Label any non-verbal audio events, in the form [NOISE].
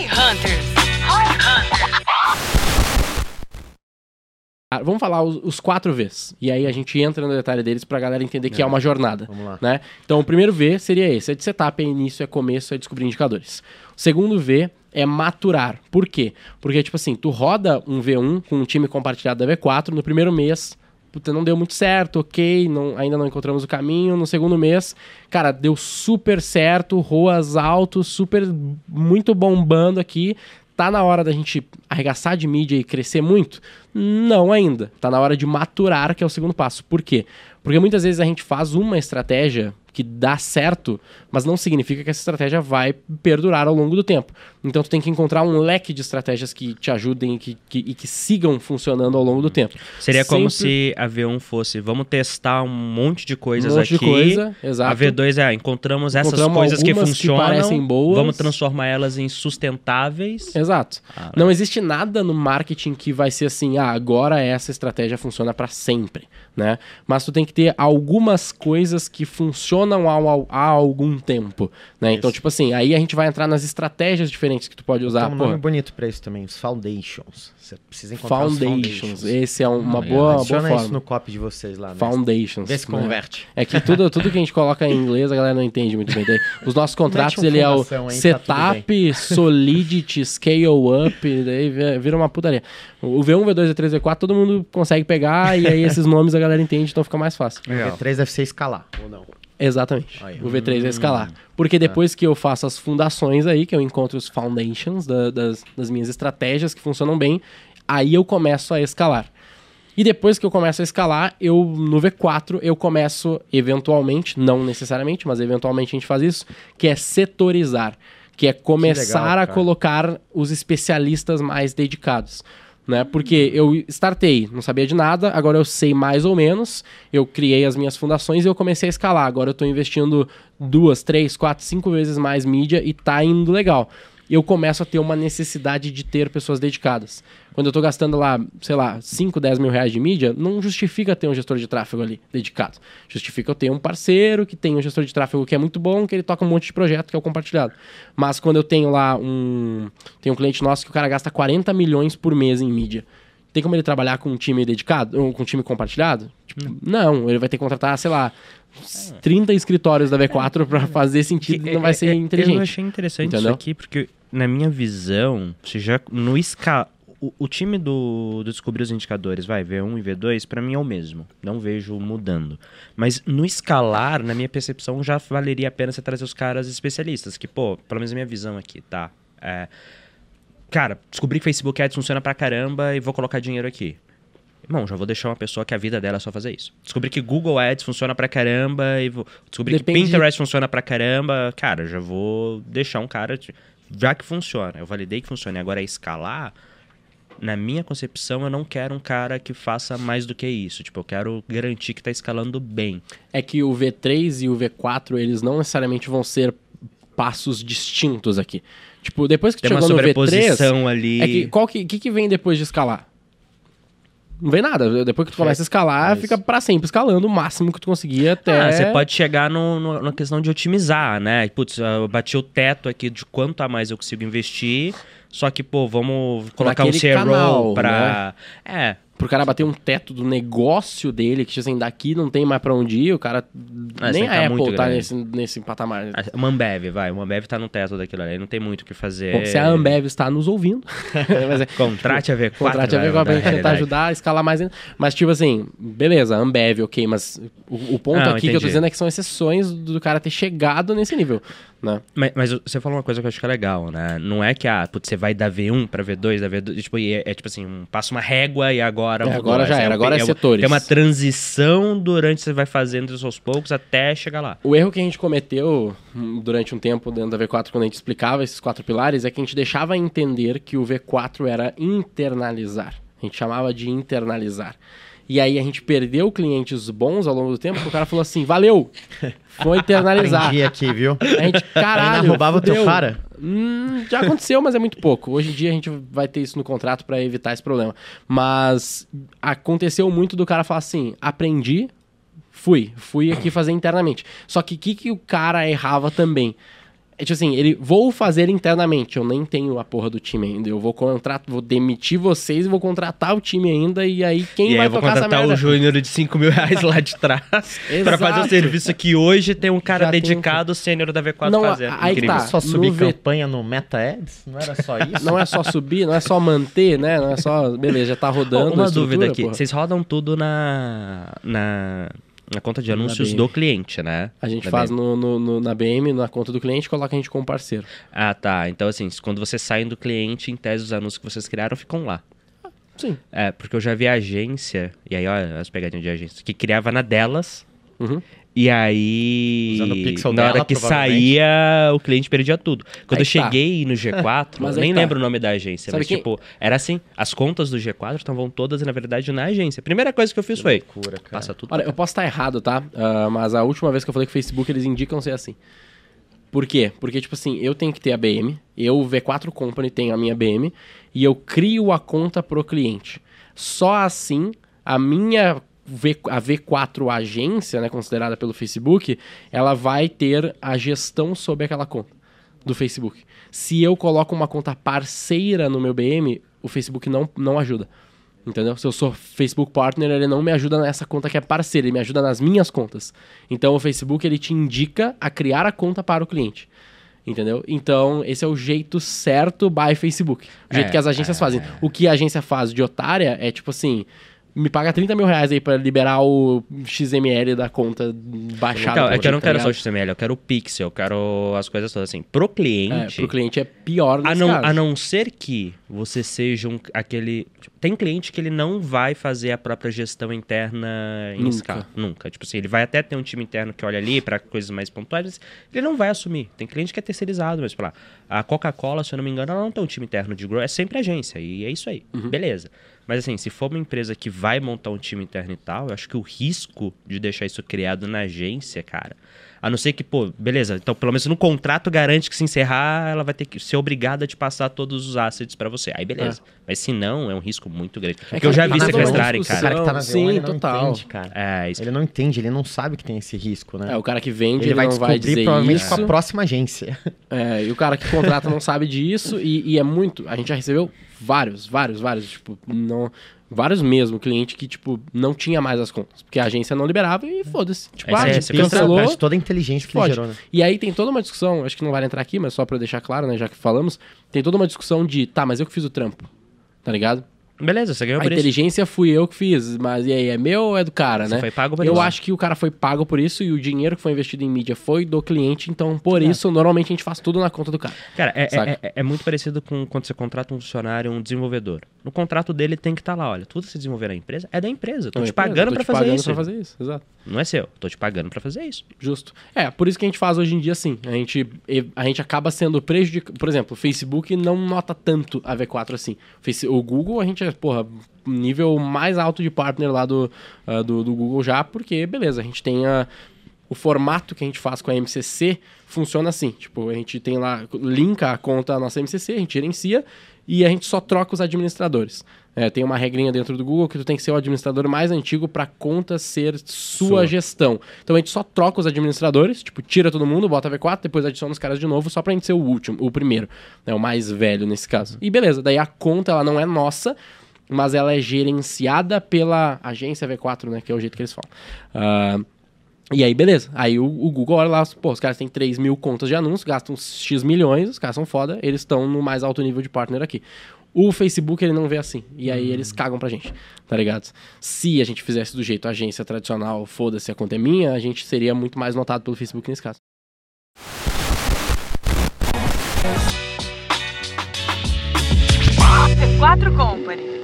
Hi Hunters. Hi Hunters. Ah, Vamos falar os, os quatro Vs. E aí a gente entra no detalhe deles pra galera entender que é, uma jornada. Vamos lá. Né? Então, o primeiro V seria esse: é de setup, é início, é começo, é descobrir indicadores. O segundo V é maturar. Por quê? Porque, tipo assim, tu roda um V1 com um time compartilhado da V4 no primeiro mês. Puta, não deu muito certo, ok, não- ainda não encontramos o caminho. No segundo mês, cara, deu super certo, ROAS altos, super, muito bombando aqui. Tá na hora da gente arregaçar de mídia e crescer muito? Não ainda. Tá na hora de maturar, que é o segundo passo. Por quê? Porque muitas vezes a gente faz uma estratégia que dá certo, mas não significa que essa estratégia vai perdurar ao longo do tempo. Então tu tem que encontrar um leque de estratégias que te ajudem e que, que- e que sigam funcionando ao longo do tempo. Seria como Sempre- se a V1 fosse, vamos testar um monte de coisas Um monte de aqui. coisa, exato. A V2 é, encontramos essas Encontramos coisas que algumas que funcionam, parecem boas. vamos transformar elas em sustentáveis. Exato. Ah, não existe nada no marketing que vai ser assim, ah, agora essa estratégia funciona para sempre, né? Mas tu tem que ter algumas coisas que funcionam há, há- há algum tempo, né? Então, tipo assim, aí a gente vai entrar nas estratégias diferentes que tu pode usar. Tem um Pô, nome bonito pra isso também, os foundations. Você precisa encontrar os foundations. Esse é um- uma boa, uma boa Adiciona isso forma. no copy de vocês lá. né? Foundations. Vê se né? converte. É que tudo, tudo que a gente coloca em inglês a galera não entende muito bem. Daí, os nossos [LAUGHS] contratos, um ele é o aí, tá setup, solidity, scale up, daí vi- vira uma putaria. O V1, V2, V3, V4, todo mundo consegue pegar e aí esses [LAUGHS] nomes a galera entende, então fica mais fácil. O V3 deve ser escalar, ou não? Exatamente. Aí. O V3 é escalar. Porque depois que eu faço as fundações aí, que eu encontro os foundations da- das, das minhas estratégias que funcionam bem, aí eu começo a escalar. E depois que eu começo a escalar, eu no V4 eu começo eventualmente, não necessariamente, mas eventualmente a gente faz isso, que é setorizar, que é começar legal, a colocar os especialistas mais dedicados. Né? Porque eu startei, não sabia de nada, agora eu sei mais ou menos, eu criei as minhas fundações e eu comecei a escalar. Agora eu estou investindo duas, três, quatro, cinco vezes mais mídia e tá indo legal. Eu começo a ter uma necessidade de ter pessoas dedicadas. Quando eu tô gastando lá, sei lá, 5, 10 mil reais de mídia, não justifica ter um gestor de tráfego ali dedicado. Justifica eu ter um parceiro que tem um gestor de tráfego que é muito bom, que ele toca um monte de projeto que é o compartilhado. Mas quando eu tenho lá um. Tem um cliente nosso que o cara gasta 40 milhões por mês em mídia. Tem como ele trabalhar com um time dedicado, ou com um time compartilhado? Tipo, não, ele vai ter que contratar, sei lá, 30 escritórios da V4 pra fazer sentido não vai ser [LAUGHS] inteligente. Eu achei interessante Entendeu? isso aqui, porque na minha visão, você já no esca... o, o time do, do descobrir os indicadores, vai, V1 e V2, pra mim é o mesmo. Não vejo mudando. Mas no escalar, na minha percepção, já valeria a pena você trazer os caras especialistas, que, pô, pelo menos a minha visão aqui, tá? É, cara, descobri que Facebook Ads funciona pra caramba e vou colocar dinheiro aqui. Irmão, já vou deixar uma pessoa que a vida dela é só fazer isso. Descobri que Google Ads funciona pra caramba e vou... descobri Depende que de- Pinterest funciona pra caramba. Cara, já vou deixar um cara. Já que funciona, eu validei que funciona. e Agora é escalar. Na minha concepção, eu não quero um cara que faça mais do que isso. Tipo, eu quero garantir que tá escalando bem. é que o V3 e o V4, eles não necessariamente vão ser passos distintos aqui. Tipo, depois que Tem uma chegou no V3, sobreposição ali. é que qual que, que que vem depois de escalar? Não vem nada. Depois que tu começa a escalar, Isso. fica pra sempre escalando o máximo que tu conseguir até... Ah, você pode chegar no, no- na questão de otimizar, né? Putz, eu bati o teto aqui de quanto a mais eu consigo investir. Só que, pô, vamos colocar um Naquele CRO canal, pra. É. Pro cara bater um teto do negócio dele, que tipo assim, daqui não tem mais pra onde ir, o cara... Ah, nem você tá a Apple tá nesse, nesse patamar. A Mambev, vai. O Mambev tá no teto daquilo ali. Não tem muito o que fazer. Bom, se a Ambev está nos ouvindo... [LAUGHS] mas é- Contrate a V4. Contrate a vai ver pra mudar gente tentar ajudar a escalar mais ainda. Mas, tipo assim, beleza, Ambev, ok, mas o, o ponto Não, aqui que eu tô entendi. dizendo é que são exceções do cara ter chegado nesse nível, né? Mas, mas você falou uma coisa que eu acho que é legal, né? Não é que ah, putz, você vai da V1 pra V2, da V2, tipo, é, é tipo assim, um, passa uma régua e agora É, mudou. agora já Assim, era, agora é um- setores. Tem uma transição durante você vai fazendo isso aos poucos até chegar lá. O erro que a gente cometeu hum, durante um tempo dentro da V4, quando a gente explicava esses quatro pilares, é que a gente deixava entender que o V4 era internalizar. A gente chamava de internalizar. E aí a gente perdeu clientes bons ao longo do tempo, porque o cara falou assim, valeu, foi internalizar. Aprendi aqui, viu? A gente, caralho, Ainda roubava o teu fara? Hum, já aconteceu, mas é muito pouco. Hoje em dia a gente vai ter isso no contrato pra evitar esse problema. Mas aconteceu muito do cara falar assim: aprendi, fui, fui aqui fazer internamente. Só que o que, que o cara errava também? É tipo assim, ele vou fazer internamente, eu nem tenho a porra do time ainda. Eu vou contratar, vou demitir vocês e vou contratar o time ainda e aí quem e vai aí eu vou tocar essa contratar merda? o Júnior de 5 mil reais lá de trás [LAUGHS] pra fazer o serviço que hoje tem um cara Já tem dedicado sênior da V4 Não, fazendo. aí Incrível. tá. Só subir no V- campanha no Meta Ads? Não era só [LAUGHS] isso? Não é só subir, não é só manter, né? Não é só, beleza, já tá rodando. Uma dúvida aqui. porra. Vocês rodam tudo na, na, na conta de anúncios do cliente, né? A gente Da faz no, no- no- na BM, na conta do cliente, coloca a gente como parceiro. Ah, tá. Então, assim, quando vocês saem do cliente, em tese, os anúncios que vocês criaram ficam lá. Sim. É, porque eu já vi agência, e aí, olha as pegadinhas de agência, que criava na delas, Uhum. E aí. Usando o pixel na hora dela, que saía, o cliente perdia tudo. Quando Aí eu que tá. cheguei no [LAUGHS] G4, Mas eu aí nem tá. lembro o nome da agência, Sabe mas quem- tipo, era assim: as contas do G4 estavam todas, na verdade, na agência. A primeira coisa que eu fiz foi. loucura, cara. Passa tudo. Olha, eu posso estar errado, tá? Ah, mas a última vez que eu falei que o Facebook, eles indicam ser assim. Por quê? Porque, tipo assim, eu tenho que ter a BM, eu, V4 Company, tenho a minha BM, e eu crio a conta pro cliente. Só assim, a minha V, a V4 agência, né, considerada pelo Facebook, ela vai ter a gestão sobre aquela conta do Facebook. Se eu coloco uma conta parceira no meu BM, o Facebook não, não ajuda. Entendeu? Se eu sou Facebook Partner, ele não me ajuda nessa conta que é parceira, ele me ajuda nas minhas contas. Então o Facebook ele te indica a criar a conta para o cliente. Entendeu? Então, esse é o jeito certo by Facebook. O jeito É, que as agências fazem. O que a agência faz de otária é tipo assim. Me paga 30 mil reais aí pra liberar o XML da conta baixada. Então, é que eu não tá quero só o? XML, eu quero o pixel, eu quero as coisas todas assim. Pro É, cliente. pro cliente é pior A não, caso. a não ser que você seja um, aquele. tipo, tem cliente que ele não vai fazer a própria gestão interna em Nunca. escala. Nunca. Tipo assim, ele vai até ter um time interno que olha ali para coisas mais pontuais, ele não vai assumir. Tem cliente que é terceirizado, mas, sei lá, a Coca-Cola, se eu não me engano, ela não tem um time interno de grow, é sempre agência. E é isso aí. Uhum. Beleza. Mas assim, se for uma empresa que vai montar um time interno e tal, eu acho que o risco de deixar isso criado na agência, cara. A não ser que, pô, beleza, então pelo menos no contrato garante que se encerrar, ela vai ter que ser obrigada a te passar todos os assets pra você. Aí beleza. Mas se não, é um risco muito grande. Porque eu que já tá vi na sequestrarem, O discussão. cara. cara que tá na Sim, V1, ele não total. entende, cara. É, isso Ele não entende, ele não sabe que tem esse risco, né? É, o cara que vende, ele vai não vai descobrir dizer provavelmente isso. com a próxima agência. É, e o cara que contrata não sabe disso e, e é muito. A gente já recebeu vários, vários, vários, tipo, não. Vários mesmo, cliente que, tipo, não tinha mais as contas. Porque a agência não liberava e foda-se. Tipo, É, ah, gente sim. cancelou. Perde toda a inteligência que ele Pode. gerou, né? E aí tem toda uma discussão, acho que não vai entrar aqui, mas só pra eu deixar claro, né, já que falamos, tem toda uma discussão de, tá, mas eu que fiz o trampo, tá ligado? Beleza, você ganhou A por isso. inteligência fui eu que fiz, mas e aí, é meu ou é do cara, Você né? foi pago por Eu isso. acho que o cara foi pago por isso e o dinheiro que foi investido em mídia foi do cliente, então por isso, normalmente a gente faz tudo na conta do cara. Cara, é, é, é- é muito parecido com quando você contrata um funcionário, um desenvolvedor. No contrato dele tem que estar lá, olha, tudo você desenvolver na empresa é da empresa. Não, te pagando te fazer pagando isso. pra fazer isso, exato. Não é seu, tô te pagando pra fazer isso. Justo. É, por isso que a gente faz hoje em dia assim. A gente, a gente acaba sendo prejudicado. Por exemplo, o Facebook não nota tanto a V4 assim. O Google, a gente é, porra, nível mais alto de partner lá do, ah, do, do Google já, porque, beleza, a gente tem a. O formato que a gente faz com a MCC funciona assim. Tipo, a gente tem lá, linka a conta à nossa MCC, a gente gerencia e a gente só troca os administradores. É, tem uma regrinha dentro do Google que tu tem que ser o administrador mais antigo para a conta ser sua, Sua. gestão. Então a gente só troca os administradores, tipo, tira todo mundo, bota V4, depois adiciona os caras de novo, só pra gente ser o último, o primeiro, né, o mais velho nesse caso. E beleza, daí a conta ela não é nossa, mas ela é gerenciada pela agência V4, né, que é o jeito que eles falam. Ah, e aí, beleza. Aí o, o Google olha lá, pô, os caras têm 3 mil contas de anúncio, gastam X milhões, os caras são foda, eles estão no mais alto nível de partner aqui. O Facebook ele não vê assim. E aí eles cagam pra gente, tá ligado? Se a gente fizesse do jeito agência tradicional, foda-se, a conta é minha, a gente seria muito mais notado pelo Facebook nesse caso. Quatro Company.